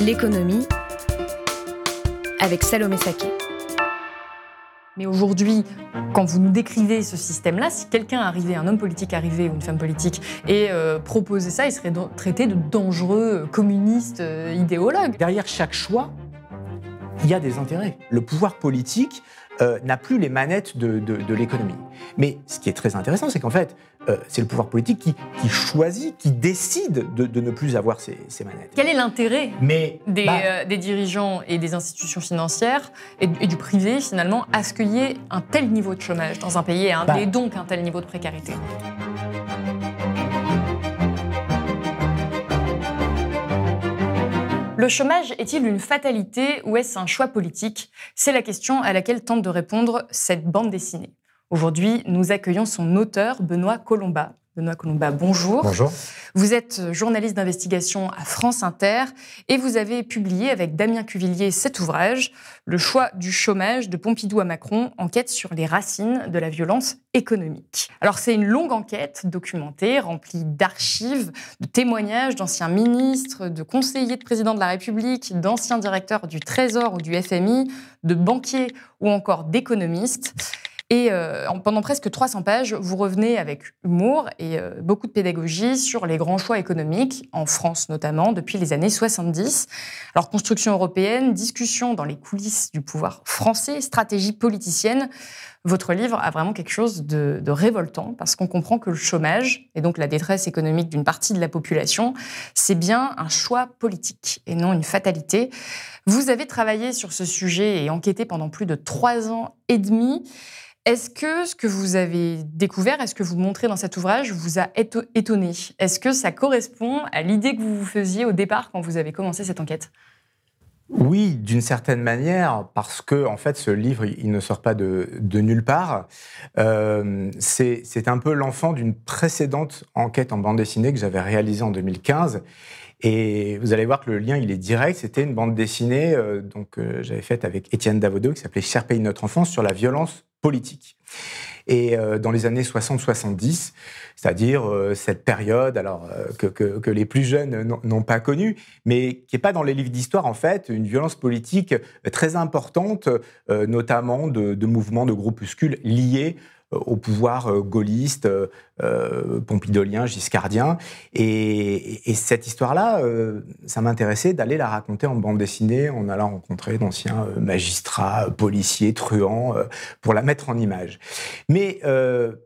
L'économie avec Salomé Saké. Mais aujourd'hui, quand vous nous décrivez ce système-là, si quelqu'un arrivait, un homme politique arrivait ou une femme politique et euh, proposait ça, il serait traité de dangereux communiste euh, idéologue. Derrière chaque choix, il y a des intérêts. Le pouvoir politique euh, n'a plus les manettes de, l'économie. Mais ce qui est très intéressant, c'est qu'en fait, euh, c'est le pouvoir politique qui, choisit, qui décide de, ne plus avoir ces, manettes. Quel est l'intérêt des, bah euh, des, dirigeants et des institutions financières et, du privé, finalement, à ce qu'il y ait un tel niveau de chômage dans un pays et, bah et donc un tel niveau de précarité? Le chômage est-il une fatalité ou est-ce un choix politique? C'est la question à laquelle tente de répondre cette bande dessinée. Aujourd'hui, nous accueillons son auteur, Benoît Colomba. Benoît Colomba, bonjour. Bonjour. Vous êtes journaliste d'investigation à France Inter et vous avez publié avec Damien Cuvillier cet ouvrage, Le choix du chômage de Pompidou à Macron, enquête sur les racines de la violence économique. Alors c'est une longue enquête documentée, remplie d'archives, de témoignages d'anciens ministres, de conseillers de président de la République, d'anciens directeurs du Trésor ou du FMI, de banquiers ou encore d'économistes. Et euh, pendant presque 300 pages, vous revenez avec humour et euh, beaucoup de pédagogie sur les grands choix économiques, en France notamment, depuis les années 70. Alors, construction européenne, discussion dans les coulisses du pouvoir français, stratégie politicienne. Votre livre a vraiment quelque chose de, de révoltant parce qu'on comprend que le chômage et donc la détresse économique d'une partie de la population, c'est bien un choix politique et non une fatalité. Vous avez travaillé sur ce sujet et enquêté pendant plus de trois ans et demi. Est-ce que ce que vous avez découvert, est-ce que vous montrez dans cet ouvrage, vous a étonné? Est-ce que ça correspond à l'idée que vous vous faisiez au départ quand vous avez commencé cette enquête? Oui, d'une certaine manière, parce que en fait, ce livre, il ne sort pas de, nulle part. Euh, c'est un peu l'enfant d'une précédente enquête en bande dessinée que j'avais réalisée en 2015. Et vous allez voir que le lien, il est direct. C'était une bande dessinée euh, donc euh, j'avais faite avec Étienne Davodo qui s'appelait Cher pays notre enfance sur la violence politique. Et euh, dans les années 60-70, c'est-à-dire euh, cette période alors que, les plus jeunes n'ont pas connue, mais qui n'est pas dans les livres d'histoire en fait, une violence politique très importante, notamment de, mouvements de groupuscules liés au pouvoir gaulliste, euh, pompidolien, giscardien. Et, cette histoire-là, euh, ça m'intéressait d'aller la raconter en bande dessinée, en allant rencontrer d'anciens euh, magistrats, policiers, truands, pour la mettre en image. Mais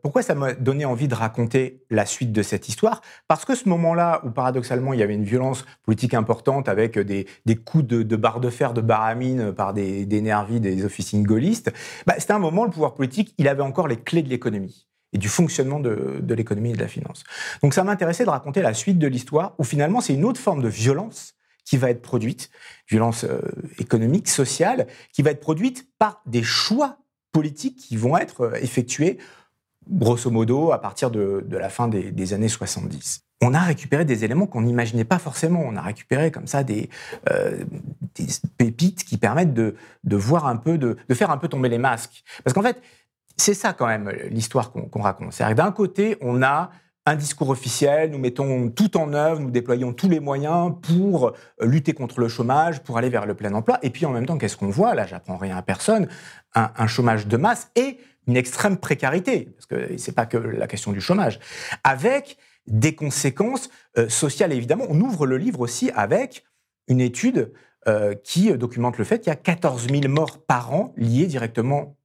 pourquoi ça m'a donné envie de raconter la suite de cette histoire? Parce que ce moment-là, où paradoxalement il y avait une violence politique importante avec des, coups de, barre de fer, de baramine par des, des nervis, des officines gaullistes, bah, c'était un moment où le pouvoir politique, il avait encore les clés de l'économie et du fonctionnement de, l'économie et de la finance. Donc ça m'intéressait de raconter la suite de l'histoire où finalement c'est une autre forme de violence qui va être produite, violence euh, économique, sociale, qui va être produite par des choix politiques qui vont être euh, effectués grosso modo à partir de, la fin des, années 70 on a récupéré des éléments qu'on n'imaginait pas forcément. On a récupéré comme ça des, euh, pépites qui permettent de, voir un peu, de, de, faire un peu tomber les masques. Parce qu'en fait, c'est ça quand même l'histoire qu'on raconte. D'un côté, on a un discours officiel, nous mettons tout en œuvre, nous déployons tous les moyens pour euh, lutter contre le chômage, pour aller vers le plein emploi. Et puis en même temps, qu'est-ce qu'on voit? Là, j'apprends rien à personne. Un, chômage de masse et une extrême précarité, parce que c'est pas que la question du chômage, avec des conséquences euh, sociales. évidemment, on ouvre le livre aussi avec une étude euh, qui documente le fait qu'il y a 14 000 morts par an liées directement euh,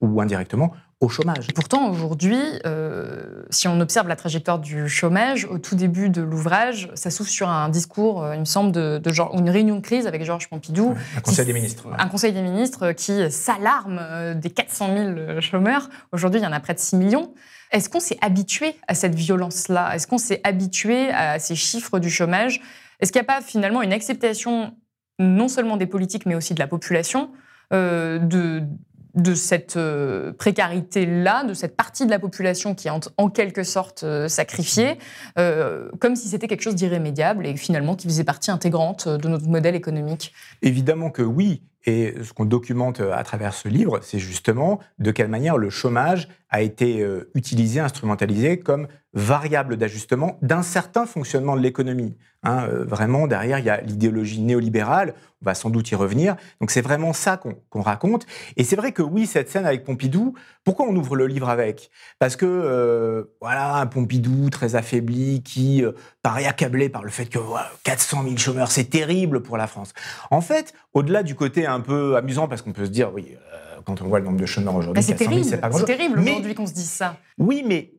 ou indirectement au chômage. Pourtant, aujourd'hui, euh, si on observe la trajectoire du chômage, au tout début de l'ouvrage, ça s'ouvre sur un discours, euh, il me semble, de, genre, une réunion de crise avec Georges Pompidou. un conseil des ministres. Un conseil des ministres qui s'alarme des 400 000 chômeurs. Aujourd'hui, il y en a près de 6 millions. Est-ce qu'on s'est habitué à cette violence-là? Est-ce qu'on s'est habitué à ces chiffres du chômage? Est-ce qu'il n'y a pas finalement une acceptation non seulement des politiques, mais aussi de la population, de, de cette euh, précarité-là, de cette partie de la population qui est en, quelque sorte euh, sacrifiée, euh, comme si c'était quelque chose d'irrémédiable et finalement qui faisait partie intégrante de notre modèle économique Évidemment que oui. Et ce qu'on documente à travers ce livre, c'est justement de quelle manière le chômage a été utilisé, instrumentalisé comme variable d'ajustement d'un certain fonctionnement de l'économie. Hein, euh, vraiment, derrière, il y a l'idéologie néolibérale, on va sans doute y revenir. Donc c'est vraiment ça qu'on raconte. Et c'est vrai que oui, cette scène avec Pompidou, pourquoi on ouvre le livre avec? Parce que, euh, voilà, un Pompidou très affaibli qui euh, paraît accablé par le fait que 400 000 chômeurs, c'est terrible pour la France. En fait, au-delà du côté un peu amusant, parce qu'on peut se dire, oui, quand on voit le nombre de chômeurs aujourd'hui, c'est terrible, c'est terrible aujourd'hui qu'on se dise ça. Oui, mais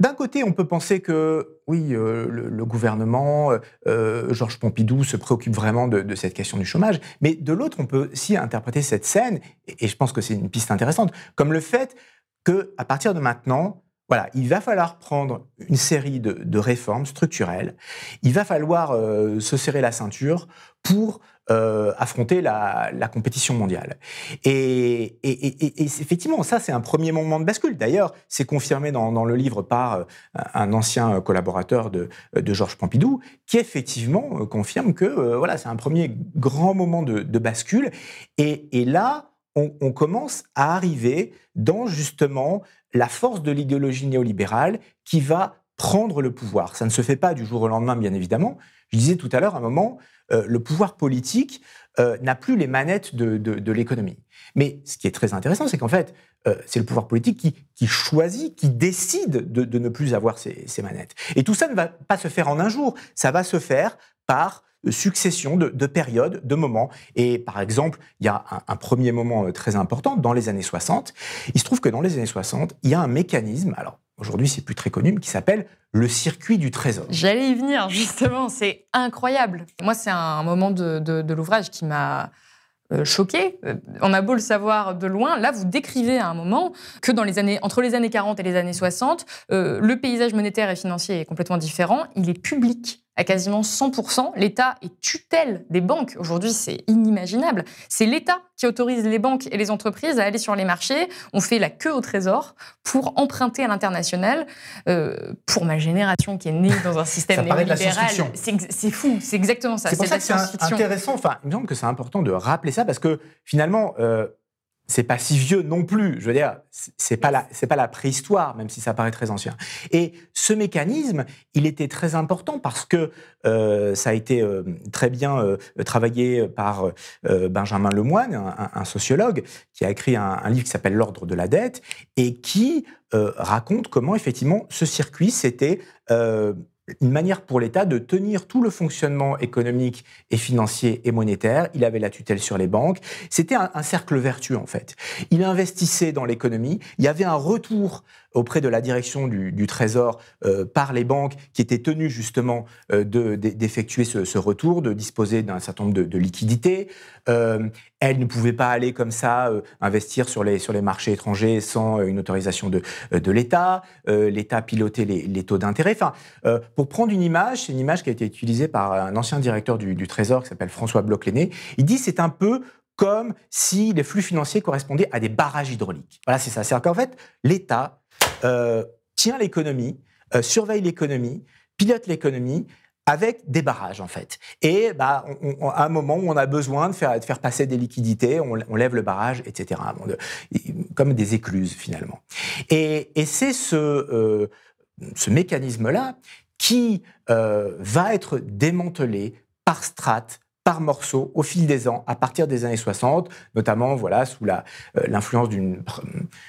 d'un côté, on peut penser que oui, euh, le, gouvernement, euh, euh, Georges Pompidou se préoccupe vraiment de, cette question du chômage, mais de l'autre, on peut aussi interpréter cette scène, et, je pense que c'est une piste intéressante, comme le fait que à partir de maintenant, voilà, il va falloir prendre une série de, réformes structurelles. Il va falloir se serrer la ceinture pour euh, affronter la, compétition mondiale. Et, effectivement, ça, c'est un premier moment de bascule. D'ailleurs, c'est confirmé dans, le livre par euh, un ancien collaborateur de, Georges Pompidou, qui effectivement euh, confirme que voilà, c'est un premier grand moment de, bascule. Et, là, on, on, commence à arriver dans justement la force de l'idéologie néolibérale qui va prendre le pouvoir. Ça ne se fait pas du jour au lendemain, bien évidemment. Je disais tout à l'heure, à un moment, euh, le pouvoir politique euh, n'a plus les manettes de, l'économie. Mais ce qui est très intéressant, c'est qu'en fait, euh, c'est le pouvoir politique qui, choisit, qui décide de, ne plus avoir ces, manettes. Et tout ça ne va pas se faire en un jour, ça va se faire par succession de, périodes, de moments. Et par exemple, il y a un, premier moment très important dans les années 60. Il se trouve que dans les années 60, il y a un mécanisme, alors aujourd'hui c'est plus très connu, mais qui s'appelle le circuit du trésor. J'allais y venir, justement, c'est incroyable. Moi, c'est un moment de, l'ouvrage qui m'a euh, choqué. Euh, on a beau le savoir de loin, là, vous décrivez à un moment que dans les années, entre les années 40 et les années 60, euh, le paysage monétaire et financier est complètement différent. Il est public à quasiment 100%. L'État est tutelle des banques. Aujourd'hui, c'est inimaginable. C'est l'État qui autorise les banques et les entreprises à aller sur les marchés. On fait la queue au trésor pour emprunter à l'international. Euh, pour ma génération qui est née dans un système néolibéral, c'est fou. C'est exactement ça. C'est pour ça que c'est intéressant. Enfin, il me semble que c'est important de rappeler ça parce que finalement, euh, c'est pas si vieux non plus. Je veux dire, c'est pas la, c'est pas la préhistoire, même si ça paraît très ancien. Et ce mécanisme, il était très important parce que euh, ça a été euh, très bien euh, travaillé par Benjamin Lemoine, un, sociologue, qui a écrit un, un livre qui s'appelle L'ordre de la dette et qui raconte comment effectivement ce circuit s'était une manière pour l'État de tenir tout le fonctionnement économique et financier et monétaire. Il avait la tutelle sur les banques. C'était un, cercle vertueux, en fait. Il investissait dans l'économie. Il y avait un retour auprès de la direction du, Trésor euh, par les banques qui étaient tenues justement euh, d'effectuer ce, retour, de disposer d'un certain nombre de, liquidités. Euh, elles ne pouvaient pas aller comme ça investir sur les, sur les marchés étrangers sans une autorisation de, de l'État. L'État pilotait les, taux d'intérêt. Enfin, pour prendre une image, c'est une image qui a été utilisée par un ancien directeur du, Trésor qui s'appelle François Bloch-Léné. Il dit c'est un peu comme si les flux financiers correspondaient à des barrages hydrauliques. Voilà, c'est ça. C'est-à-dire qu'en fait, l'État euh, tient l'économie, euh, surveille l'économie, pilote l'économie avec des barrages en fait. Et bah, à un moment où on a besoin de faire, passer des liquidités, on, lève le barrage, etc. comme des écluses finalement. Et, c'est ce, euh, ce mécanisme-là qui va être démantelé par strates, par morceaux au fil des ans, à partir des années 60, notamment voilà sous euh, l'influence d'une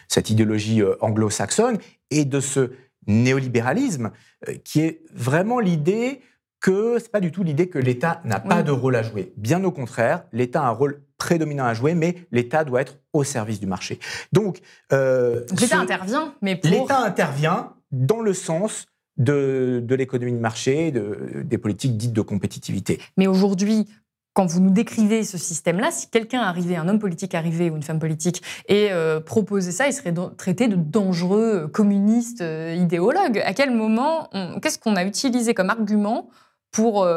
cette idéologie euh, anglo-saxonne et de ce néolibéralisme euh, qui est vraiment l'idée que c'est pas du tout l'idée que l'État n'a pas de rôle à jouer. Bien au contraire, l'État a un rôle prédominant à jouer, mais l'État doit être au service du marché. Donc, l'État intervient, mais pour... l'État intervient dans le sens de, de l'économie de marché, de, des politiques dites de compétitivité. Mais aujourd'hui, quand vous nous décrivez ce système-là, si quelqu'un arrivait, un homme politique arrivait ou une femme politique et euh, proposait ça, il serait traité de dangereux communiste euh, idéologue. À quel moment, qu'est-ce qu'on a utilisé comme argument pour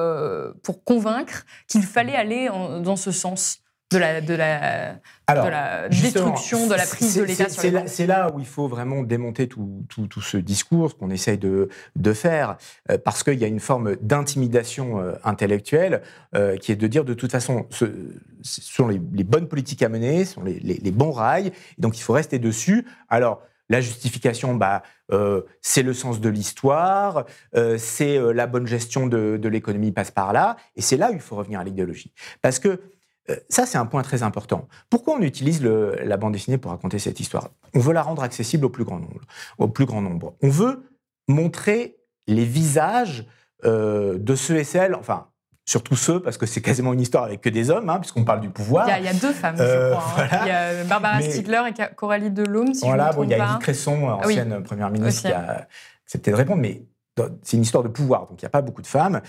convaincre qu'il fallait aller dans ce sens? De la, de la, de la destruction, de la prise de l'État sur les C'est là où il faut vraiment démonter tout, tout, tout ce discours qu'on essaye de, de faire, euh, parce qu'il y a une forme d'intimidation euh, intellectuelle euh, qui est de dire de toute façon, ce, sont les, bonnes politiques à mener, ce sont les, les, bons rails, et donc il faut rester dessus. Alors, la justification, bah, c'est le sens de l'histoire, c'est la bonne gestion de, de l'économie passe par là, et c'est là où il faut revenir à l'idéologie. Parce que ça, c'est un point très important. Pourquoi on utilise la bande dessinée pour raconter cette histoire? On veut la rendre accessible au plus grand nombre. Au plus grand nombre. On veut montrer les visages euh, de ceux et celles, enfin, surtout ceux, parce que c'est quasiment une histoire avec que des hommes, hein, puisqu'on parle du pouvoir. Il y, a, deux femmes, je euh, crois. Hein. Il y a Barbara Stiegler et Coralie Delhomme, si voilà, je bon, il y a Edith Cresson, ancienne première ministre, qui a accepté de répondre, mais c'est une histoire de pouvoir, donc il n'y a pas beaucoup de femmes.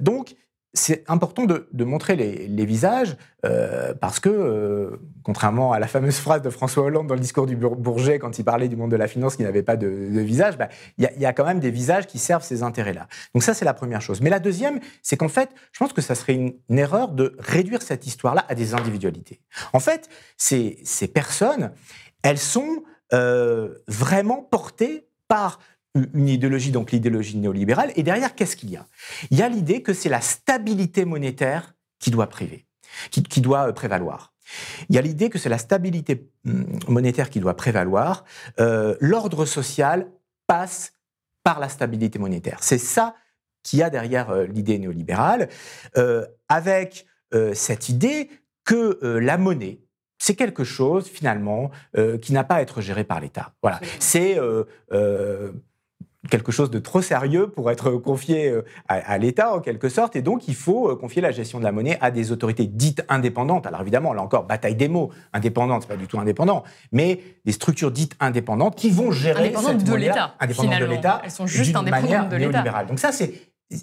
donc, c'est important de, montrer les, visages euh, parce que, euh, contrairement à la fameuse phrase de François Hollande dans le discours du Bourget quand il parlait du monde de la finance qui n'avait pas de, visage, bah, il y, a quand même des visages qui servent ces intérêts-là. Donc ça, c'est la première chose. Mais la deuxième, c'est qu'en fait, je pense que ça serait une, erreur de réduire cette histoire-là à des individualités. En fait, ces, personnes, elles sont euh, vraiment portées par une idéologie, donc l'idéologie néolibérale. Et derrière, qu'est-ce qu'il y a? Il y a l'idée que c'est la stabilité monétaire qui doit priver, qui, doit euh, prévaloir. Il y a l'idée que c'est la stabilité hum, monétaire qui doit prévaloir. Euh, l'ordre social passe par la stabilité monétaire. C'est ça qu'il y a derrière euh, l'idée néolibérale, avec cette idée que la monnaie, c'est quelque chose finalement qui n'a pas à être géré par l'État. Voilà, c'est quelque chose de trop sérieux pour être confié euh, à, l'État en quelque sorte, et donc il faut euh, confier la gestion de la monnaie à des autorités dites indépendantes. Alors évidemment, là encore, bataille des mots, indépendante, c'est pas du tout indépendant, mais des structures dites indépendantes qui vont gérer indépendantes cette de l'État. Indépendantes de l'État. Elles sont juste indépendantes de l'État. Donc ça, c'est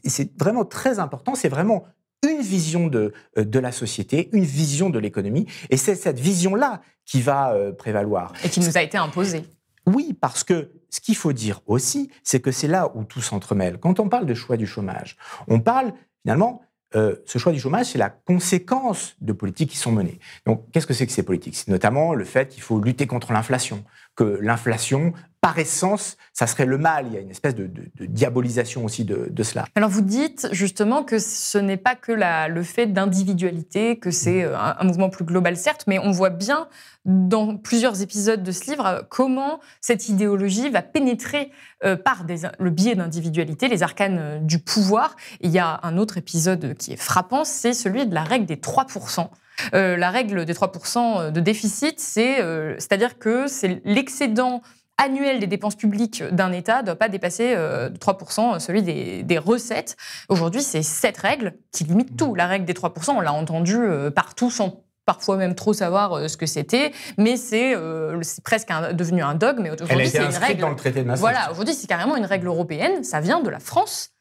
c'est vraiment très important. C'est vraiment une vision de, euh, de la société, une vision de l'économie, et c'est cette vision-là qui va prévaloir. Et qui nous a été imposée. Oui, parce que ce qu'il faut dire aussi, c'est que c'est là où tout s'entremêle. Quand on parle de choix du chômage, on parle finalement, euh, ce choix du chômage, c'est la conséquence de politiques qui sont menées. Donc, qu'est-ce que c'est que ces politiques? C'est notamment le fait qu'il faut lutter contre l'inflation, que l'inflation par essence, ça serait le mal. Il y a une espèce de, diabolisation aussi de, cela. Alors vous dites justement que ce n'est pas que le fait d'individualité, que c'est mmh. euh, un, mouvement plus global certes, mais on voit bien dans plusieurs épisodes de ce livre euh, comment cette idéologie va pénétrer euh, par le biais d'individualité, les arcanes du pouvoir. il y a un autre épisode qui est frappant, c'est celui de la règle des 3%. La règle des 3% de déficit, c'est, c'est-à-dire que c'est l'excédent annuel des dépenses publiques d'un État ne doit pas dépasser euh, 3% celui des, recettes. Aujourd'hui, c'est cette règle qui limite tout. La règle des 3%, on l'a entendu euh, partout sans parfois même trop savoir euh, ce que c'était, mais c'est euh, presque devenu un dogme. Aujourd'hui, c'est une règle. dans le traité de Maastricht. Voilà, aujourd'hui, c'est carrément une règle européenne. Ça vient de la France.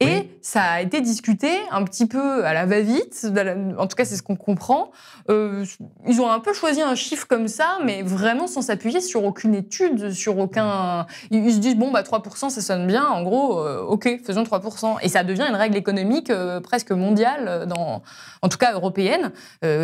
Et ça a été discuté un petit peu à la va-vite, en tout cas c'est ce qu'on comprend. Euh, ils ont un peu choisi un chiffre comme ça, mais vraiment sans s'appuyer sur aucune étude, sur aucun... Ils se disent, bon, bah 3%, ça sonne bien, en gros, euh, ok, faisons 3%. Et ça devient une règle économique euh, presque mondiale, dans, en tout cas européenne.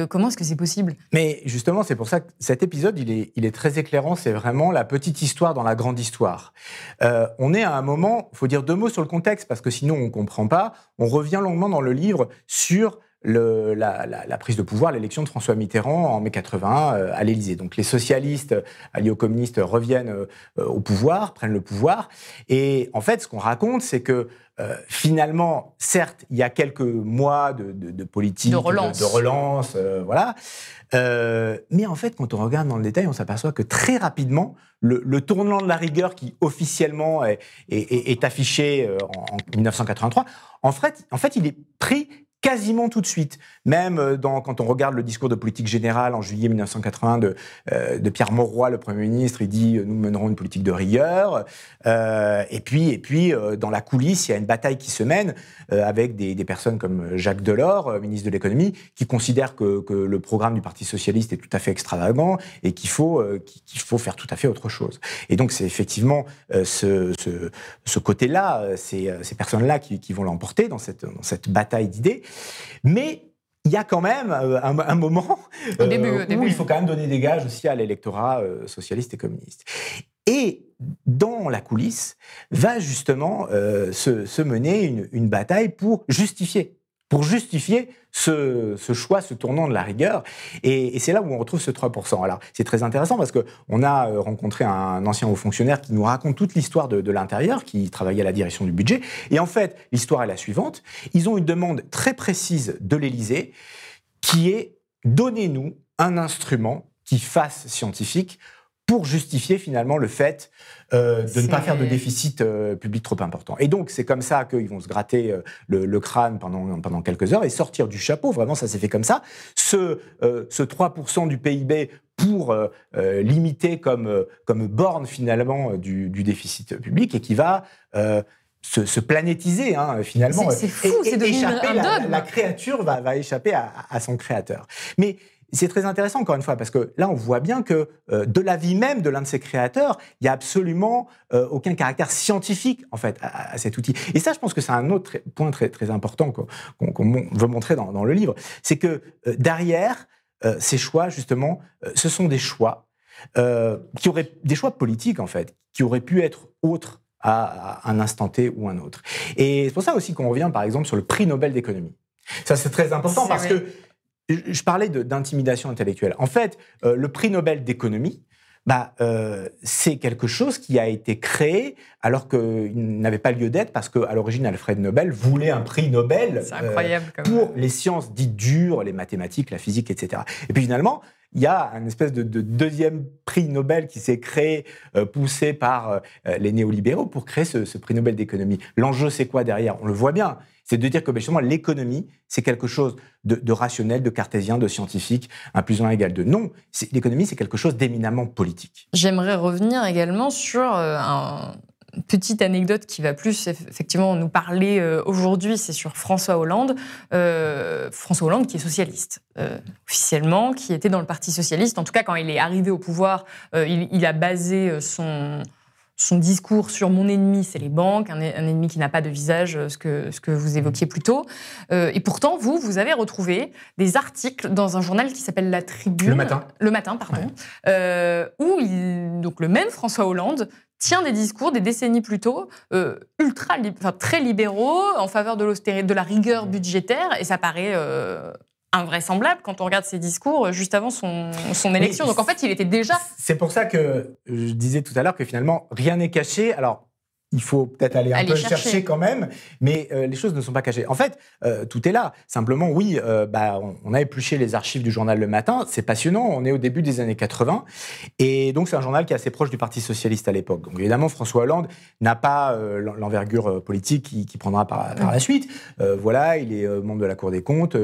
comment est-ce que c'est possible? Mais justement, c'est pour ça que cet épisode, il est, il est très éclairant, c'est vraiment la petite histoire dans la grande histoire. on est à un moment, il faut dire deux mots sur le contexte, parce que sinon on ne comprend pas. On revient longuement dans le livre sur la, prise de pouvoir, l'élection de François Mitterrand en mai 81 euh, à l'Élysée. Donc les socialistes alliés aux communistes reviennent euh, au pouvoir, prennent le pouvoir. Et en fait, ce qu'on raconte, c'est que euh, finalement, certes, il y a quelques mois de, politique, de relance, voilà. mais en fait, quand on regarde dans le détail, on s'aperçoit que très rapidement, le, tournant de la rigueur qui officiellement est, affiché en, en 1983, en fait, en fait, il est pris quasiment tout de suite. Même euh, dans, quand on regarde le discours de politique générale en juillet 1980 de, euh, de Pierre Mauroy, le Premier ministre, il dit euh, nous mènerons une politique de rigueur. Euh, et puis, et puis dans la coulisse, il y a une bataille qui se mène avec des, des, personnes comme Jacques Delors, ministre de l'économie, qui considère que, que, le programme du Parti socialiste est tout à fait extravagant et qu'il faut qu'il faut faire tout à fait autre chose. Et donc c'est effectivement ce, ce, ce côté-là, ces, ces personnes-là qui, qui vont l'emporter dans cette, dans cette bataille d'idées. Mais il y a quand même euh, un, moment euh, où il faut quand même donner des gages aussi à l'électorat euh, socialiste et communiste. Et dans la coulisse va justement se, mener une, une, bataille pour justifier pour justifier ce, choix, ce tournant de la rigueur. Et, c'est là où on retrouve ce 3%. Alors, c'est très intéressant parce qu'on a euh, rencontré un ancien haut fonctionnaire qui nous raconte toute l'histoire de, l'intérieur, qui travaillait à la direction du budget. Et en fait, l'histoire est la suivante. Ils ont une demande très précise de l'Élysée qui est donnez-nous un instrument qui fasse scientifique pour justifier finalement le fait euh, de ne pas faire de déficit euh, public trop important. Et donc, c'est comme ça qu'ils vont se gratter euh, le, crâne pendant, pendant quelques heures et sortir du chapeau, vraiment, ça s'est fait comme ça, ce, ce 3% du PIB pour limiter comme, comme borne finalement du, du, déficit public et qui va... Se, se, planétiser hein, finalement. C'est fou, c'est devenu un dogme. La, créature va, va échapper à, à, son créateur. Mais c'est très intéressant, encore une fois, parce que là, on voit bien que euh, de la vie même de l'un de ses créateurs, il n'y a absolument euh, aucun caractère scientifique, en fait, à, cet outil. Et ça, je pense que c'est un autre point très, très important qu'on veut montrer dans, le livre. C'est que euh, derrière ces choix, justement, ce sont des choix qui auraient, des choix politiques, en fait, qui auraient pu être autres à, un instant T ou un autre. Et c'est pour ça aussi qu'on revient, par exemple, sur le prix Nobel d'économie. Ça, c'est très important parce que je parlais d'intimidation intellectuelle. En fait, euh, le prix Nobel d'économie, bah, euh, c'est quelque chose qui a été créé alors qu'il n'avait pas lieu d'être parce qu'à l'origine, Alfred Nobel voulait un prix Nobel euh, pour les sciences dites dures, les mathématiques, la physique, etc. Et puis finalement, il y a un espèce de, deuxième prix Nobel qui s'est créé, poussé par les néolibéraux pour créer ce, ce prix Nobel d'économie. L'enjeu, c'est quoi derrière? On le voit bien c'est de dire que ben, justement l'économie, c'est quelque chose de, rationnel, de cartésien, de scientifique, un plus un égal deux. Non, l'économie, c'est quelque chose d'éminemment politique. J'aimerais revenir également sur euh, une petite anecdote qui va plus effectivement nous parler euh, aujourd'hui, c'est sur François Hollande. Euh, François Hollande qui est socialiste officiellement, qui était dans le Parti socialiste. En tout cas, quand il est arrivé au pouvoir, il, a basé son son discours sur mon ennemi, c'est les banques, un, ennemi qui n'a pas de visage, euh, ce que, ce que vous évoquiez plus tôt. Euh, et pourtant, vous, vous avez retrouvé des articles dans un journal qui s'appelle La Tribune. Le matin. Le matin, pardon. Euh, où il, donc le même François Hollande tient des discours des décennies plus tôt, ultra, enfin, très libéraux, en faveur de l'austérité, de la rigueur budgétaire, et ça paraît invraisemblable quand on regarde ses discours euh, juste avant son, son élection. Donc en fait, il était déjà... C'est pour ça que je disais tout à l'heure que finalement, rien n'est caché. Alors, il faut peut-être aller un peu chercher. quand même, mais euh, les choses ne sont pas cachées. En fait, euh, tout est là. Simplement, oui, euh, bah, on, a épluché les archives du journal Le Matin. C'est passionnant. On est au début des années 80. Et donc, c'est un journal qui est assez proche du Parti Socialiste à l'époque. Donc, évidemment, François Hollande n'a pas l'envergure politique qui, prendra par, la suite. voilà, il est membre de la Cour des comptes.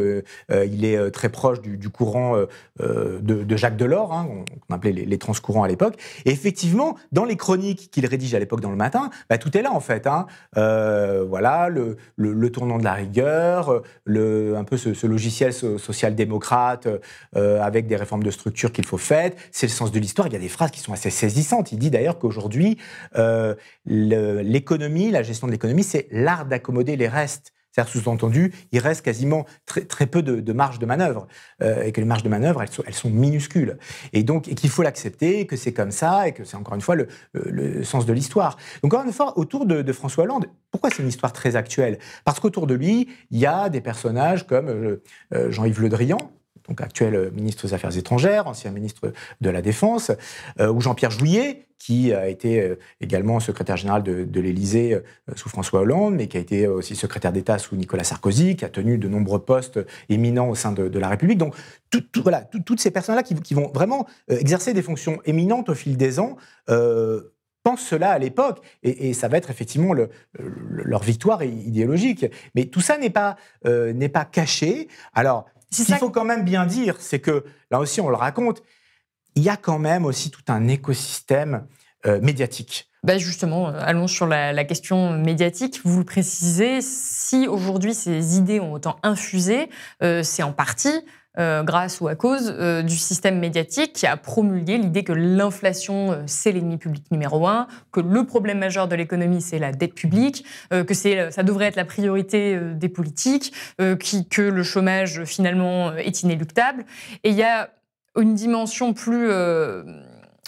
il est très proche du, courant de, Jacques Delors, hein, qu'on appelait les, les transcourants à l'époque. Et effectivement, dans les chroniques qu'il rédige à l'époque dans Le Matin, bah, bah, tout est là en fait. Hein. Euh, voilà, le, tournant de la rigueur, le, un peu ce, logiciel social-démocrate euh, avec des réformes de structure qu'il faut faire. C'est le sens de l'histoire. Il y a des phrases qui sont assez saisissantes. Il dit d'ailleurs qu'aujourd'hui, euh, l'économie, la gestion de l'économie, c'est l'art d'accommoder les restes. C'est-à-dire, sous-entendu, il reste quasiment très, très peu de, marge de manœuvre, euh, et que les marges de manœuvre, elles sont, minuscules. Et donc, qu'il faut l'accepter, que c'est comme ça, et que c'est encore une fois le, sens de l'histoire. Donc, encore une fois, autour de, de François Hollande, pourquoi c'est une histoire très actuelle? Parce qu'autour de lui, il y a des personnages comme euh, euh, Jean-Yves Le Drian, donc actuel ministre des Affaires étrangères, ancien ministre de la Défense, euh, ou Jean-Pierre Jouillet, qui a été euh, également secrétaire général de, l'Élysée euh, sous François Hollande, mais qui a été aussi secrétaire d'État sous Nicolas Sarkozy, qui a tenu de nombreux postes éminents au sein de, la République. Donc, toutes ces personnes-là qui, vont vraiment exercer des fonctions éminentes au fil des ans pensent cela à l'époque, et, ça va être effectivement leur victoire idéologique. Mais tout ça n'est pas caché. Alors, ce qu'il faut quand même bien dire, c'est que, là aussi on le raconte, il y a quand même aussi tout un écosystème médiatique. Bah justement, euh, allons sur la, question médiatique. Vous le précisez, si aujourd'hui ces idées ont autant infusé, euh, c'est en partie euh, grâce ou à cause du système médiatique qui a promulgué l'idée que l'inflation, c'est l'ennemi public numéro un, que le problème majeur de l'économie, c'est la dette publique, que ça devrait être la priorité des politiques, que le chômage, finalement, est inéluctable. Et il y a une dimension plus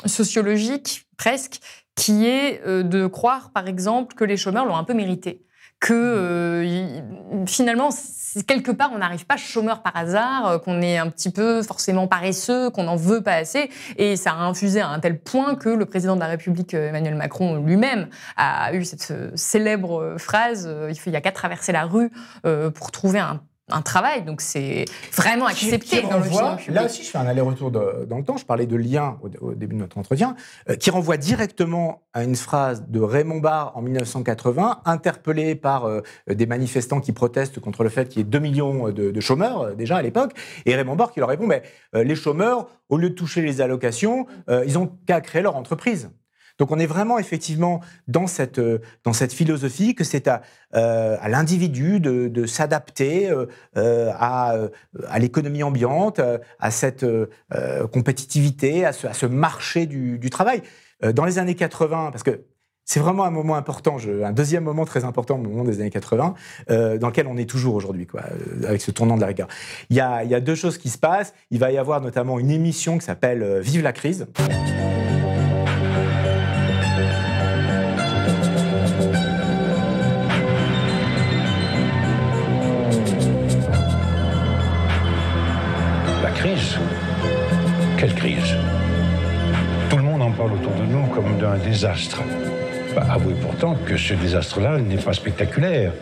sociologique, presque, qui est euh, de croire, par exemple, que les chômeurs l'ont un peu mérité. Que euh, finalement, quelque part, on n'arrive pas chômeur par hasard, euh, qu'on est un petit peu forcément paresseux, qu'on n'en veut pas assez. Et ça a infusé à un tel point que le président de la République, Emmanuel Macron lui-même, a eu cette célèbre phrase il n'y a qu'à traverser la rue pour trouver un un travail, donc c'est vraiment accepté dans le Là aussi, je fais un aller-retour dans le temps. Je parlais de lien au, début de notre entretien, euh, qui renvoie directement à une phrase de Raymond Barre en 1980, interpellé par euh, des manifestants qui protestent contre le fait qu'il y ait 2 millions de, chômeurs euh, déjà à l'époque. Et Raymond Barre qui leur répond mais les chômeurs, au lieu de toucher les allocations, ils ont qu'à créer leur entreprise. Donc on est vraiment effectivement dans cette, euh, dans cette philosophie que c'est à, euh, l'individu de, s'adapter euh, à, l'économie ambiante, à cette compétitivité, à ce, marché du, travail. Dans les années 80, parce que c'est vraiment un moment important, un deuxième moment très important au moment des années 80, euh, dans lequel on est toujours aujourd'hui, avec ce tournant de la rigueur. Il y, a, il y a deux choses qui se passent. Il va y avoir notamment une émission qui s'appelle Vive la crise. Autour de nous comme d'un désastre. Bah, avouez pourtant que ce désastre-là n'est pas spectaculaire.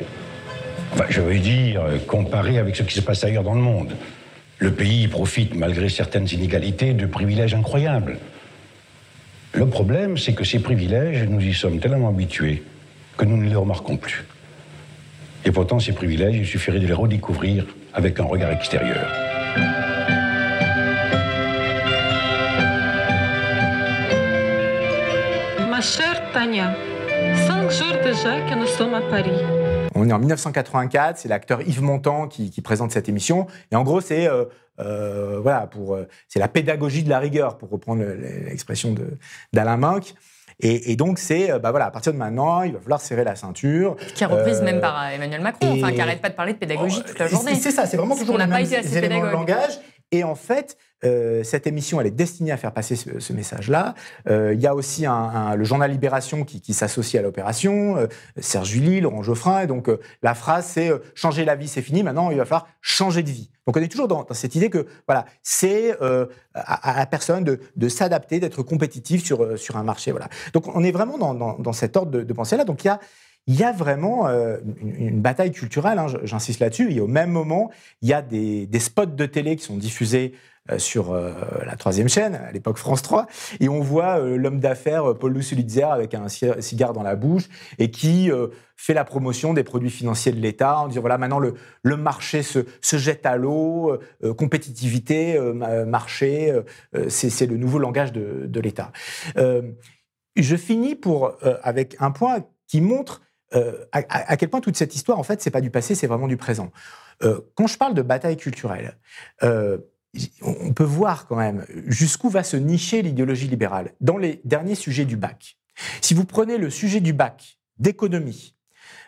je veux dire, comparé avec ce qui se passe ailleurs dans le monde. Le pays profite, malgré certaines inégalités, de privilèges incroyables. Le problème, c'est que ces privilèges, nous y sommes tellement habitués que nous ne les remarquons plus. Et pourtant, ces privilèges, il suffirait de les redécouvrir avec un regard extérieur. Chère Tania, cinq jours déjà que nous sommes à Paris. On est en 1984, c'est l'acteur Yves Montand qui, présente cette émission. Et en gros, c'est euh, euh, voilà, pour euh, c'est la pédagogie de la rigueur, pour reprendre l'expression d'Alain Minck. Et, donc, c'est, bah voilà, à partir de maintenant, il va falloir serrer la ceinture. Qui est reprise même par Emmanuel Macron, enfin, qui n'arrête pas de parler de pédagogie toute la journée. C'est ça, c'est vraiment toujours le même élément de langage. Et en fait, euh, cette émission, elle est destinée à faire passer ce, message-là. Euh, il y a aussi le journal Libération qui, s'associe à l'opération, euh, Serge Julie, Laurent Geoffrin. Et donc, la phrase, c'est changer la vie, c'est fini. Maintenant, il va falloir changer de vie. Donc, on est toujours dans, cette idée que, voilà, c'est à, la personne de, s'adapter, d'être compétitif sur, sur un marché. Voilà. Donc, on est vraiment dans, cet ordre de, de pensée-là. Donc, il y a il y a vraiment euh, une, bataille culturelle, hein, j'insiste là-dessus. Et au même moment, il y a des, spots de télé qui sont diffusés euh, sur euh, la troisième chaîne, à l'époque France 3, et on voit l'homme d'affaires Paul Lussulitzer avec un cigare dans la bouche et qui fait la promotion des produits financiers de l'État en disant voilà maintenant le, marché se, se, jette à l'eau, compétitivité, marché, c'est le nouveau langage de, de l'État. je finis pour avec un point qui montre euh, à, quel point toute cette histoire, en fait, c'est pas du passé, c'est vraiment du présent. Euh, quand je parle de bataille culturelle, euh, on peut voir quand même jusqu'où va se nicher l'idéologie libérale dans les derniers sujets du bac. Si vous prenez le sujet du bac d'économie,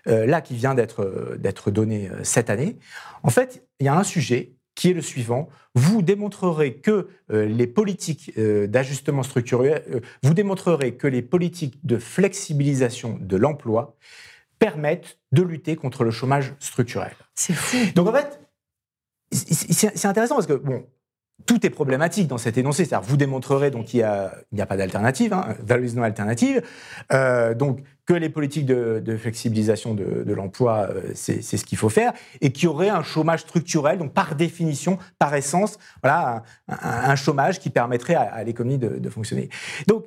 là qui vient d'être donné cette année, en fait, il y a un sujet qui est le suivant. Vous démontrerez que les politiques d'ajustement structurel, vous démontrerez que les politiques de flexibilisation de l'emploi permettent de lutter contre le chômage structurel. C'est fou. Donc en fait, c'est intéressant parce que, bon, tout est problématique dans cet énoncé. C'est-à-dire, vous démontrerez donc qu'il n'y a, pas d'alternative, hein, there is no alternative. Euh, donc, que les politiques de, flexibilisation de, l'emploi, euh, c'est ce qu'il faut faire, et qu'il y aurait un chômage structurel, donc par définition, par essence, voilà, un, chômage qui permettrait à, à l'économie de, fonctionner. Donc,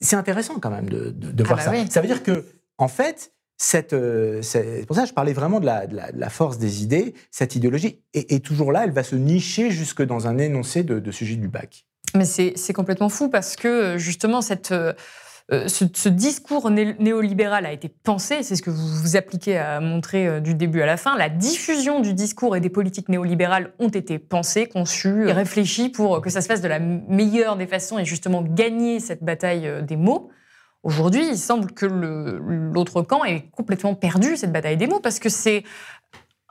c'est intéressant quand même de, Ah voir bah ça. oui. Ça veut dire que, en fait, cette, euh, c'est pour ça que je parlais vraiment de la, de la- de la force des idées. Cette idéologie est, est toujours là. Elle va se nicher jusque dans un énoncé de, de sujet du bac. Mais c'est c'est complètement fou parce que justement, cette, euh, euh, ce, ce discours né- néolibéral a été pensé, c'est ce que vous vous appliquez à montrer euh, du début à la fin. La diffusion du discours et des politiques néolibérales ont été pensées, conçues et réfléchies pour que ça se fasse de la meilleure des façons et justement gagner cette bataille euh, des mots. Aujourd'hui, il semble que l'autre camp ait complètement perdu cette bataille des mots parce que c'est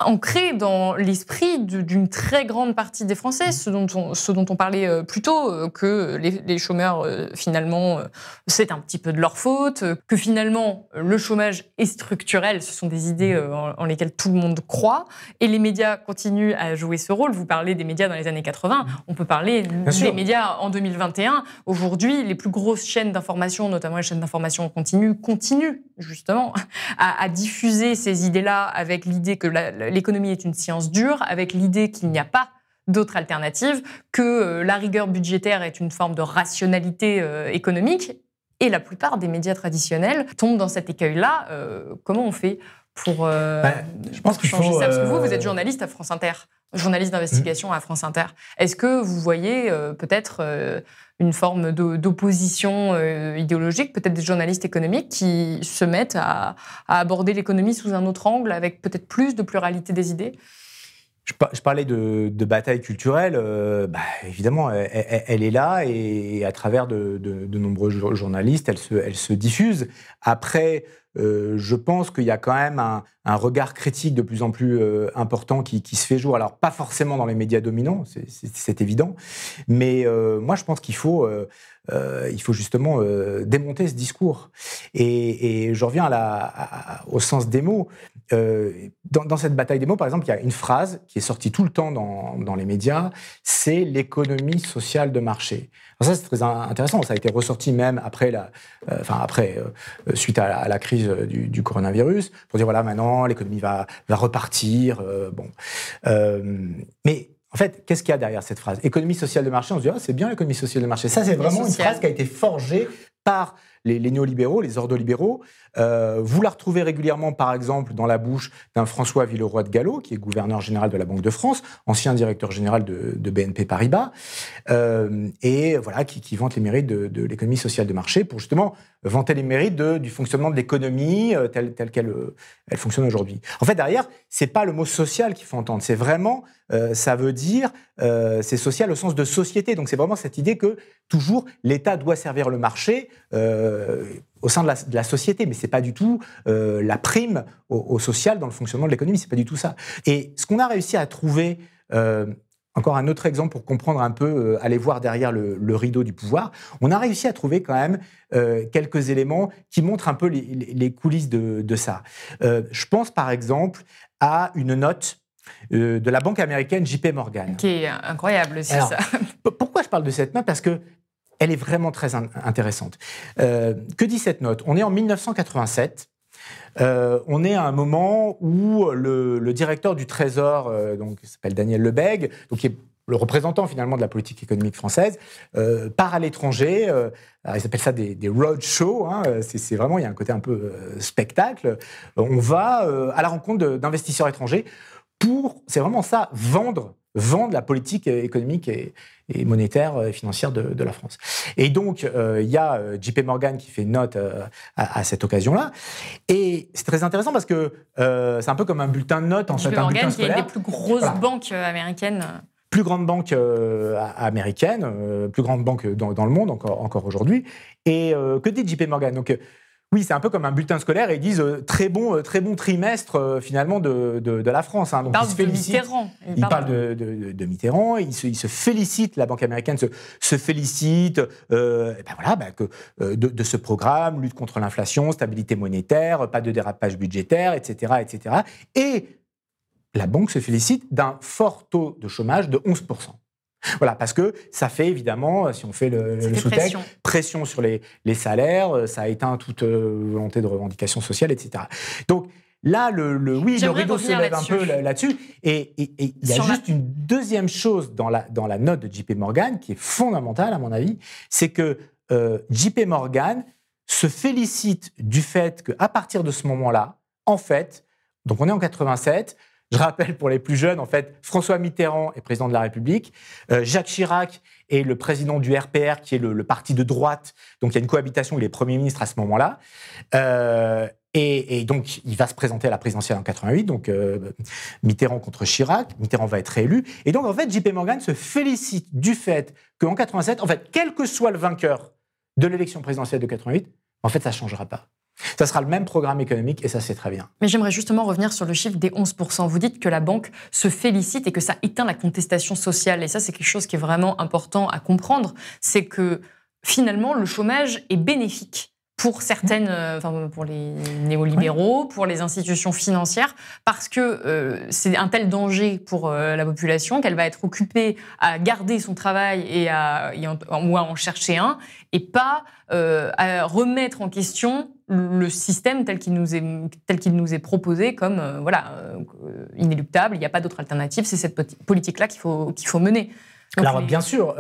ancré dans l'esprit d'une très grande partie des Français, ce dont on, ce dont on parlait euh, plus tôt, euh, que les, les chômeurs, euh, finalement, c'est un petit peu de leur faute, que finalement, le chômage est structurel, ce sont des idées en, en lesquelles tout le monde croit, et les médias continuent à jouer ce rôle. Vous parlez des médias dans les années 80, on peut parler des sûr. médias en 2021. Aujourd'hui, les plus grosses chaînes d'information, notamment les chaînes d'information en continu, continuent justement à, à diffuser ces idées-là avec l'idée que la- la- l'économie est une science dure, avec l'idée qu'il n'y a pas d'autre alternative, que euh, la rigueur budgétaire est une forme de rationalité euh, économique. Et la plupart des médias traditionnels tombent dans cet écueil-là. Euh, comment on fait pour, euh, Bah, je pense pour changer faut, ça? Parce que vous, vous êtes journaliste à France Inter, journaliste d'investigation à France Inter. Est-ce que vous voyez euh, peut-être une forme d'opposition euh, idéologique, peut-être des journalistes économiques qui se mettent à, aborder l'économie sous un autre angle, avec peut-être plus de pluralité des idées? Je, par- je parlais de, bataille culturelle. euh, bah, évidemment, elle, est là et à travers de, nombreux jour- journalistes, elle se, elle se diffuse. Après, euh, je pense qu'il y a quand même un, regard critique de plus en plus euh, important qui, se fait jour. Alors, pas forcément dans les médias dominants, c'est- évident, mais euh, moi, je pense qu'il faut, il faut justement démonter ce discours. Et, et je reviens au sens des mots. Dans, cette bataille des mots, par exemple, il y a une phrase qui est sortie tout le temps dans les médias, c'est l'économie sociale de marché. Ça, c'est très in- intéressant. Ça a été ressorti même après la, euh, enfin après, euh, suite à la, à la crise du, du coronavirus, pour dire voilà, maintenant l'économie va, va repartir. euh, bon, Euh, mais en fait, qu'est-ce qu'il y a derrière cette phrase? Économie sociale de marché, on se dit, ah, c'est bien l'économie sociale de marché. Ça, c'est vraiment une phrase qui a été forgée par les, les néolibéraux, les ordolibéraux. Euh, vous la retrouvez régulièrement, par exemple, dans la bouche d'un François Villeroy de Gallo, qui est gouverneur général de la Banque de France, ancien directeur général de, BNP Paribas, euh, et voilà, qui, vante les mérites de, l'économie sociale de marché pour justement vanter les mérites du fonctionnement de l'économie euh, telle, qu'elle elle fonctionne aujourd'hui. En fait, derrière, c'est pas le mot social qu'il faut entendre, c'est vraiment, ça veut dire, c'est social au sens de société. Donc c'est vraiment cette idée que toujours l'État doit servir le marché au sein de la, de la société, mais c'est pas du tout euh, la prime au, au social dans le fonctionnement de l'économie, c'est pas du tout ça. Et ce qu'on a réussi à trouver euh, encore un autre exemple pour comprendre un peu, euh, aller voir derrière le, le rideau du pouvoir. On a réussi à trouver quand même quelques éléments qui montrent un peu les, coulisses de, de ça. Je pense par exemple à une note de la banque américaine JP Morgan. Qui est incroyable, c'est Alors, ça. Pourquoi je parle de cette note? Parce que elle est vraiment très in- intéressante. Euh, que dit cette note? On est en 1987. Euh, on est à un moment où le, directeur du Trésor, euh, donc, qui s'appelle Daniel Lebègue, donc, qui est le représentant finalement de la politique économique française, part à l'étranger. ils appellent ça des, roadshows. Hein, c'est vraiment, il y a un côté un peu spectacle. On va à la rencontre d'investisseurs étrangers pour, c'est vraiment ça, vendre, vendre la politique économique et, et monétaire euh, et financière de, de la France. Et donc, euh, il y a euh, JP Morgan qui fait note euh, à, à cette occasion-là. Et c'est très intéressant parce que c'est un peu comme un bulletin de notes, en JP fait, un bulletin Morgan, qui est une des plus grosses Voilà. banques américaines. plus grande banque euh, américaine, euh, plus grande banque dans, dans le monde encore, encore aujourd'hui. Et euh, que dit JP Morgan? Donc, oui, c'est un peu comme un bulletin scolaire et ils disent euh, très, bon, euh, très bon trimestre euh, finalement de, de, de la France. hein. Il Donc, parle ils se félicitent. Mitterrand. Il parle de, de- de Mitterrand, il se, il se félicite, la Banque américaine se, se félicite euh, ben voilà, que, de, de ce programme, lutte contre l'inflation, stabilité monétaire, pas de dérapage budgétaire, etc. etc. Et la Banque se félicite d'un fort taux de chômage de 11%. Voilà, parce que ça fait évidemment, si on fait le, sous-texte, pression. pression sur les, les salaires, euh, ça éteint toute euh, volonté de revendication sociale, etc. Donc là, le, le- oui, le rideau se lève un peu là- là-dessus. Et il y a Sur la- juste une deuxième chose dans la, dans la note de JP Morgan qui est fondamentale, à mon avis, c'est que euh, JP Morgan se félicite du fait qu'à partir de ce moment-là, en fait, donc on est en 87, je rappelle pour les plus jeunes, en fait, François Mitterrand est président de la République, euh, Jacques Chirac est le président du RPR, qui est le, parti de droite, donc il y a une cohabitation, il est Premier ministre à ce moment-là. Euh, et, donc, il va se présenter à la présidentielle en 88, donc euh, Mitterrand contre Chirac, Mitterrand va être réélu. Et donc, en fait, JP Morgan se félicite du fait qu'en 87, en fait, quel que soit le vainqueur de l'élection présidentielle de 88, en fait, ça ne changera pas. Ça sera le même programme économique et ça, c'est très bien. Mais j'aimerais justement revenir sur le chiffre des 11%. Vous dites que la banque se félicite et que ça éteint la contestation sociale. Et ça, c'est quelque chose qui est vraiment important à comprendre. C'est que finalement, le chômage est bénéfique pour certaines, euh, enfin, pour les néolibéraux, pour les institutions financières, parce que euh, c'est un tel danger pour euh, la population qu'elle va être occupée à garder son travail et à, ou à en chercher un, et pas à remettre en question le système tel qu'il nous est tel qu'il nous est proposé comme voilà inéluctable. Il n'y a pas d'autre alternative. C'est cette politique là qu'il faut qu'il faut mener. Alors bien sûr.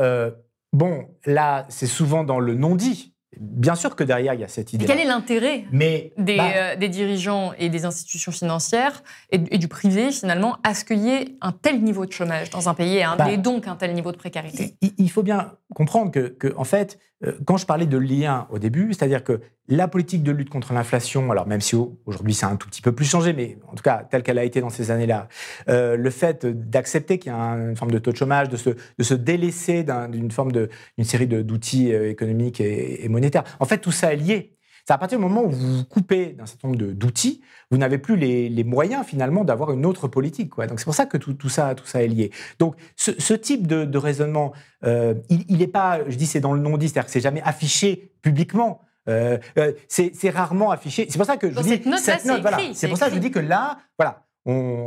bon, là, c'est souvent dans le non-dit. Bien sûr que derrière, il y a cette idée. quel est l'intérêt des, bah euh, des, dirigeants et des institutions financières et, du privé, finalement, à ce qu'il y ait un tel niveau de chômage dans un pays et, un, bah, donc un tel niveau de précarité? il, faut bien comprendre que, que, en fait, euh, quand je parlais de lien au début, c'est-à-dire que la politique de lutte contre l'inflation, alors même si aujourd'hui c'est un tout petit peu plus changé, mais en tout cas telle qu'elle a été dans ces années-là, euh, le fait d'accepter qu'il y a une forme de taux de chômage, de se, de se délaisser d'une forme de, d'une série d'outils euh, économiques et, monétaires, en fait tout ça est lié. C'est à partir du moment où vous vous coupez d'un certain nombre d'outils, vous n'avez plus les, moyens finalement d'avoir une autre politique. Quoi. Donc c'est pour ça que tout, ça, tout ça est lié. Donc ce, type de, raisonnement, euh, il n'est pas, je dis c'est dans le non-dit, c'est-à-dire que c'est jamais affiché publiquement. Euh, euh, c'est rarement affiché. C'est pour ça que je dis cette note, cette note voilà. C'est pour ça que je dis que là, voilà,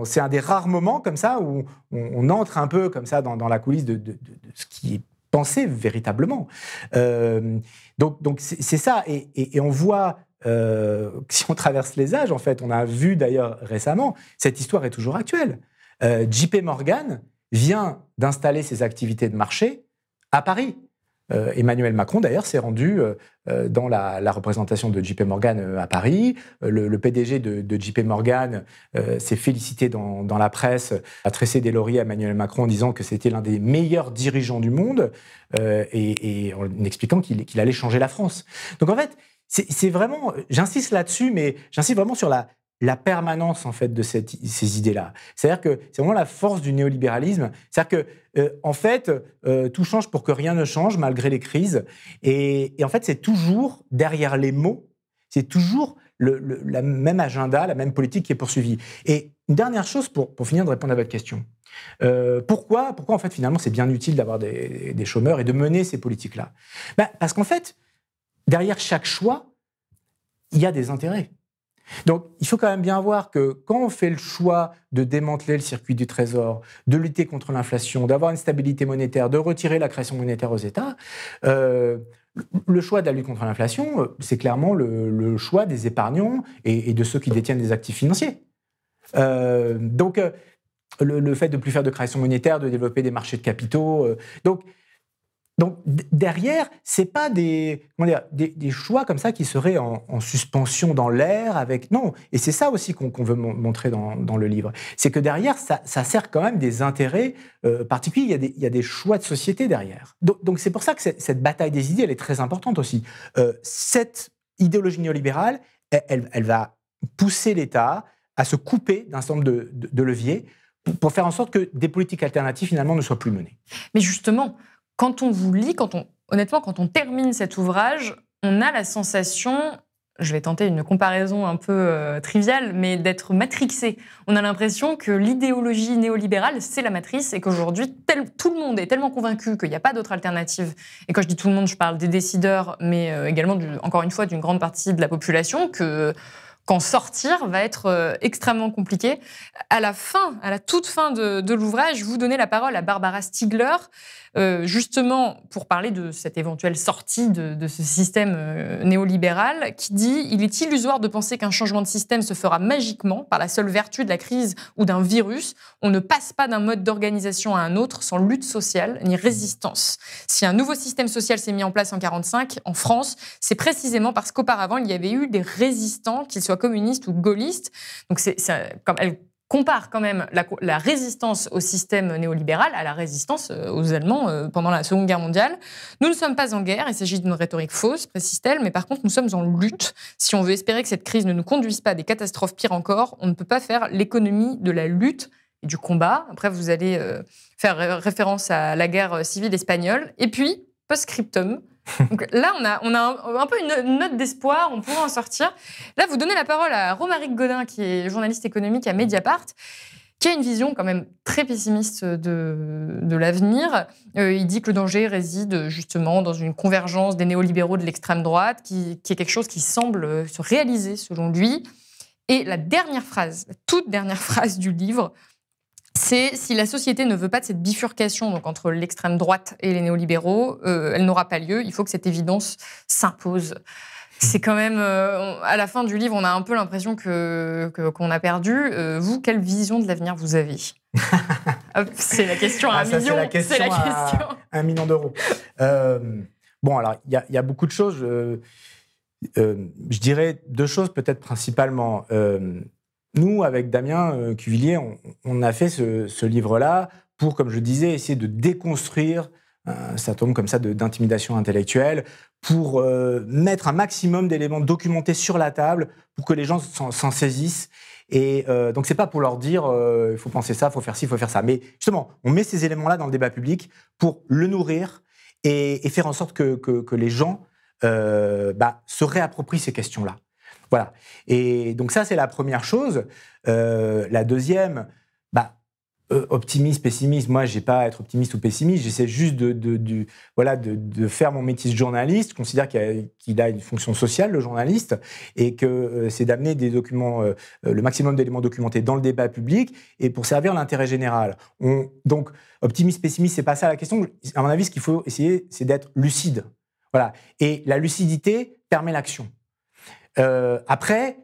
c'est un des rares moments comme ça où on, entre un peu comme ça dans, la coulisse de, ce qui est pensé véritablement. donc, donc c'est ça, et, et, on voit euh, si on traverse les âges, en fait, on a vu d'ailleurs récemment, cette histoire est toujours actuelle. Euh, JP Morgan vient d'installer ses activités de marché à Paris. Euh, Emmanuel Macron, d'ailleurs, s'est rendu dans la, représentation de JP Morgan à Paris. Le, PDG de, JP Morgan s'est félicité dans, la presse, a tressé des lauriers à Emmanuel Macron en disant que c'était l'un des meilleurs dirigeants du monde et, en expliquant qu'il allait changer la France. Donc en fait, c'est vraiment, j'insiste là-dessus, mais j'insiste vraiment sur la, la permanence en fait de ces idées-là. C'est-à-dire que c'est vraiment la force du néolibéralisme. C'est-à-dire que euh, en fait euh, tout change pour que rien ne change malgré les crises. Et, en fait c'est toujours derrière les mots, c'est toujours le, même agenda, la même politique qui est poursuivie. Et une dernière chose pour, pour finir de répondre à votre question. Euh, pourquoi, pourquoi en fait finalement c'est bien utile d'avoir des, des, chômeurs et de mener ces politiques-là? Ben, Parce qu'en fait derrière chaque choix, il y a des intérêts. Donc, il faut quand même bien voir que quand on fait le choix de démanteler le circuit du trésor, de lutter contre l'inflation, d'avoir une stabilité monétaire, de retirer la création monétaire aux États, euh, le choix de la lutte contre l'inflation, euh, c'est clairement le, choix des épargnants et, de ceux qui détiennent des actifs financiers. Euh, donc, le, fait de ne plus faire de création monétaire, de développer des marchés de capitaux. donc, donc derrière, c'est pas des, des, choix comme ça qui seraient en, suspension dans l'air avec non. Et c'est ça aussi qu'on veut montrer dans, le livre, c'est que derrière, ça, sert quand même des intérêts euh, particuliers. Il y, a des, choix de société derrière. Donc c'est pour ça que cette bataille des idées, elle est très importante aussi. Euh, cette idéologie néolibérale, elle, va pousser l'État à se couper d'un certain nombre de leviers pour faire en sorte que des politiques alternatives finalement ne soient plus menées. Mais justement quand on vous lit, quand on, honnêtement, quand on termine cet ouvrage, on a la sensation, je vais tenter une comparaison un peu euh, triviale, mais d'être matrixé. On a l'impression que l'idéologie néolibérale, c'est la matrice et qu'aujourd'hui, tout le monde est tellement convaincu qu'il n'y a pas d'autre alternative. Et quand je dis tout le monde, je parle des décideurs, mais euh, également, encore une fois, d'une grande partie de la population, que qu'en sortir va être euh, extrêmement compliqué. À la fin, à la toute fin de, de l'ouvrage, vous donnez la parole à Barbara Stiegler, euh, justement pour parler de cette éventuelle sortie de, ce système euh, néolibéral, qui dit il est illusoire de penser qu'un changement de système se fera magiquement par la seule vertu de la crise ou d'un virus. On ne passe pas d'un mode d'organisation à un autre sans lutte sociale ni résistance. Si un nouveau système social s'est mis en place en 1945 en France, c'est précisément parce qu'auparavant il y avait eu des résistants, qu'ils soient communistes ou gaullistes. Donc c'est comme elle compare quand même la, résistance au système néolibéral à la résistance euh, aux Allemands euh, pendant la Seconde Guerre mondiale. Nous ne sommes pas en guerre, il s'agit d'une rhétorique fausse, précise-t-elle, mais par contre nous sommes en lutte. Si on veut espérer que cette crise ne nous conduise pas à des catastrophes pires encore, on ne peut pas faire l'économie de la lutte et du combat. Après, vous allez euh, faire référence à la guerre civile espagnole. Et puis, post-scriptum, donc là, on a, un, peu une, note d'espoir, on pourrait en sortir. Là, vous donnez la parole à Romaric Godin, qui est journaliste économique à Mediapart, qui a une vision quand même très pessimiste de, de l'avenir. Euh, il dit que le danger réside justement dans une convergence des néolibéraux de l'extrême droite, qui, qui est quelque chose qui semble se réaliser selon lui. Et la dernière phrase, la toute dernière phrase du livre, c'est si la société ne veut pas de cette bifurcation donc entre l'extrême droite et les néolibéraux, euh, elle n'aura pas lieu. Il faut que cette évidence s'impose. C'est quand même, euh, à la fin du livre, on a un peu l'impression que qu'on a perdu. Euh, vous, quelle vision de l'avenir vous avez? C'est la question à ah, un million. C'est la question, à un million d'euros. bon, alors il y, y, a beaucoup de choses. je dirais deux choses peut-être principalement. Nous, avec Damien euh, Cuvillier, on, a fait ce, livre-là pour, comme je disais, essayer de déconstruire un certain nombre comme ça d'intimidation intellectuelle, pour euh, mettre un maximum d'éléments documentés sur la table, pour que les gens s'en saisissent. Et euh, donc, c'est pas pour leur dire il faut penser ça, il faut faire ci, il faut faire ça. Mais justement, on met ces éléments-là dans le débat public pour le nourrir et, faire en sorte que, les gens bah, se réapproprient ces questions-là. Voilà. Et donc ça, c'est la première chose. Euh, la deuxième, bah, euh, optimiste, pessimiste. Moi, j'ai pas à être optimiste ou pessimiste. J'essaie juste de, voilà, de, faire mon métier de journaliste. Je considère qu'il a, une fonction sociale, le journaliste, et que euh, c'est d'amener des documents, le maximum d'éléments documentés dans le débat public, et pour servir l'intérêt général. On, donc, optimiste, pessimiste, c'est pas ça la question. À mon avis, ce qu'il faut essayer, c'est d'être lucide. Voilà. Et la lucidité permet l'action. Euh, après,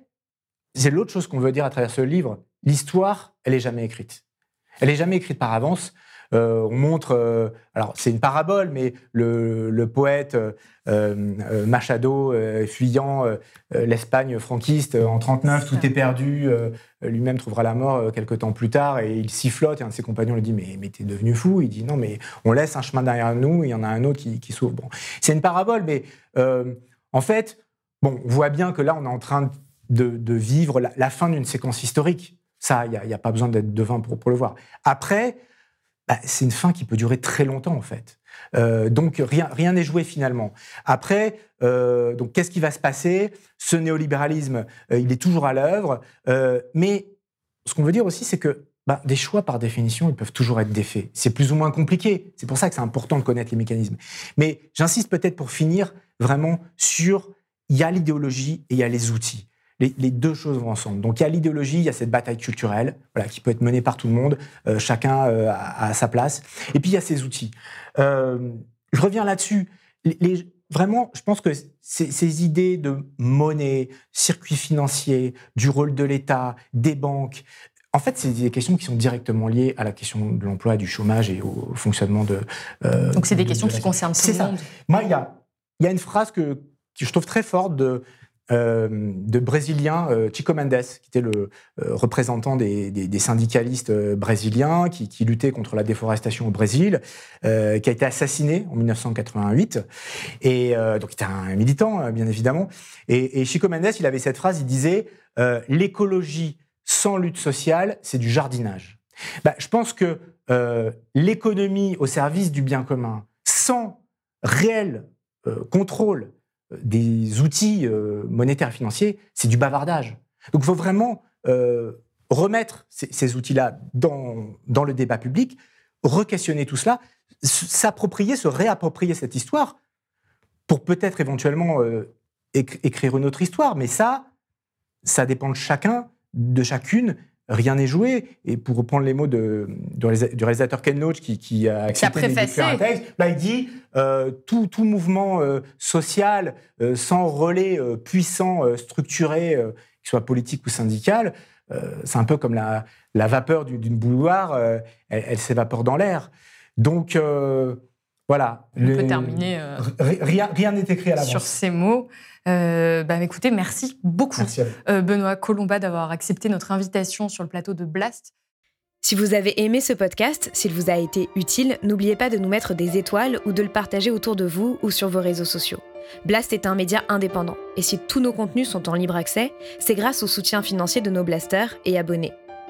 c'est l'autre chose qu'on veut dire à travers ce livre. L'histoire, elle est jamais écrite. Elle est jamais écrite par avance. Euh, on montre, euh, alors c'est une parabole, mais le, poète Machado fuyant l'Espagne franquiste en 39, tout est perdu. Lui-même trouvera la mort quelques temps plus tard et il sifflote. Et un de ses compagnons lui dit mais, mais t'es devenu fou. Il dit non mais on laisse un chemin derrière nous. Il y en a un autre qui, qui s'ouvre. Bon, c'est une parabole, mais en fait, Bon, on voit bien que là, on est en train de, vivre la, fin d'une séquence historique. Ça, il n'y a, pas besoin d'être devin pour, le voir. Après, bah, c'est une fin qui peut durer très longtemps, en fait. Euh, donc rien rien n'est joué finalement. Après, euh, donc qu'est-ce qui va se passer? Ce néolibéralisme, euh, il est toujours à l'œuvre, mais ce qu'on veut dire aussi, c'est que bah, des choix, par définition, ils peuvent toujours être défaits. C'est plus ou moins compliqué. C'est pour ça que c'est important de connaître les mécanismes. Mais j'insiste peut-être pour finir vraiment sur il y a l'idéologie et il y a les outils. Les, deux choses vont ensemble. Donc il y a l'idéologie, il y a cette bataille culturelle, voilà, qui peut être menée par tout le monde, euh, chacun euh, à, sa place. Et puis il y a ces outils. Euh, je reviens là-dessus. vraiment, je pense que ces, idées de monnaie, circuit financier, du rôle de l'État, des banques, en fait, c'est des questions qui sont directement liées à la question de l'emploi, du chômage et au fonctionnement de. Donc, c'est des questions qui concernent tout le monde. Moi, il y a, y a une phrase que, qui je trouve très forte de, euh, de Brésilien euh, Chico Mendes, qui était le euh, représentant des, des, syndicalistes euh, brésiliens, qui, qui, luttait contre la déforestation au Brésil, qui a été assassiné en 1988. Et donc, il était un militant, bien évidemment. Et, et, Chico Mendes, il avait cette phrase, il disait L'écologie sans lutte sociale, c'est du jardinage. Bah, je pense que l'économie au service du bien commun, sans réel contrôle des outils euh, monétaires et financiers, c'est du bavardage. Donc il faut vraiment euh, remettre ces, outils-là dans, dans le débat public, re-questionner tout cela, s'approprier, se réapproprier cette histoire pour peut-être éventuellement euh, écrire une autre histoire. Mais ça, ça dépend de chacun, de chacune. Rien n'est joué. Et pour reprendre les mots de, du réalisateur Ken Loach qui, a accepté d'écrire un texte, là, il dit euh, tout, tout, mouvement euh, social euh, sans relais puissant, structuré, qu'il soit politique ou syndical, c'est un peu comme la, la vapeur d'une bouilloire, elle, s'évapore dans l'air. Donc, voilà. On peut terminer. rien n'est écrit à l'avance. Sur ces mots. Euh, bah, écoutez, merci beaucoup, euh, Benoît Colomba, d'avoir accepté notre invitation sur le plateau de Blast. Si vous avez aimé ce podcast, s'il vous a été utile, n'oubliez pas de nous mettre des étoiles ou de le partager autour de vous ou sur vos réseaux sociaux. Blast est un média indépendant, et si tous nos contenus sont en libre accès, c'est grâce au soutien financier de nos blasters et abonnés.